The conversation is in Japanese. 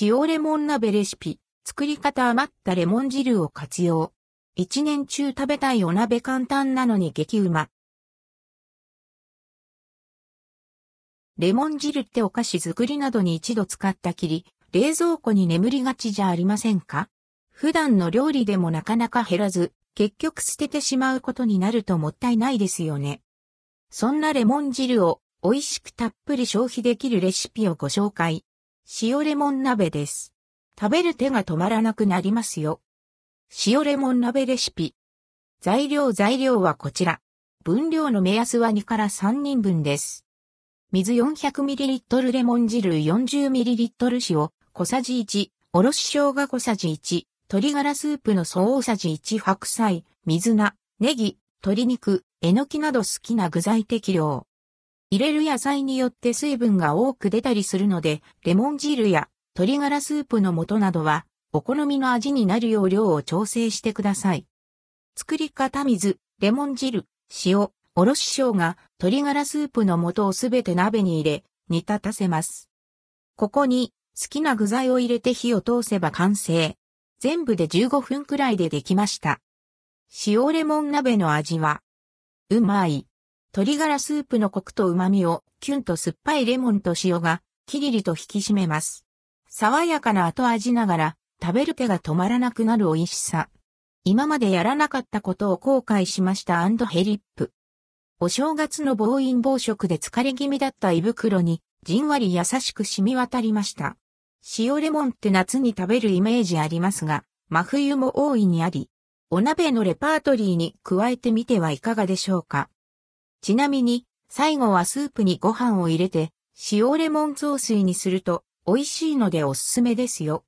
塩レモン鍋レシピ。作り方余ったレモン汁を活用。一年中食べたいお鍋簡単なのに激うま。レモン汁ってお菓子作りなどに一度使ったきり、冷蔵庫に眠りがちじゃありませんか？普段の料理でもなかなか減らず、結局捨ててしまうことになるともったいないですよね。そんなレモン汁を美味しくたっぷり消費できるレシピをご紹介。塩レモン鍋です。食べる手が止まらなくなりますよ。塩レモン鍋レシピ。材料材料はこちら。分量の目安は2から3人分です。水 400ml レモン汁 40ml 塩小さじ1、おろし生姜小さじ1、鶏ガラスープの総大さじ1白菜、水菜、ネギ、鶏肉、えのきなど好きな具材適量。入れる野菜によって水分が多く出たりするので、レモン汁や鶏ガラスープの素などは、お好みの味になるよう量を調整してください。作り方水、レモン汁、塩、おろし生姜、鶏ガラスープの素をすべて鍋に入れ、煮立たせます。ここに好きな具材を入れて火を通せば完成。全部で15分くらいでできました。塩レモン鍋の味は、うまい。鶏ガラスープのコクと旨味をキュンと酸っぱいレモンと塩がキリリと引き締めます。爽やかな後味ながら食べる手が止まらなくなる美味しさ。今までやらなかったことを後悔しましたヘリップ。お正月の暴飲暴食で疲れ気味だった胃袋にじんわり優しく染み渡りました。塩レモンって夏に食べるイメージありますが、真冬も大いにあり、お鍋のレパートリーに加えてみてはいかがでしょうか。ちなみに、最後はスープにご飯を入れて、塩レモン雑炊にすると美味しいのでおすすめですよ。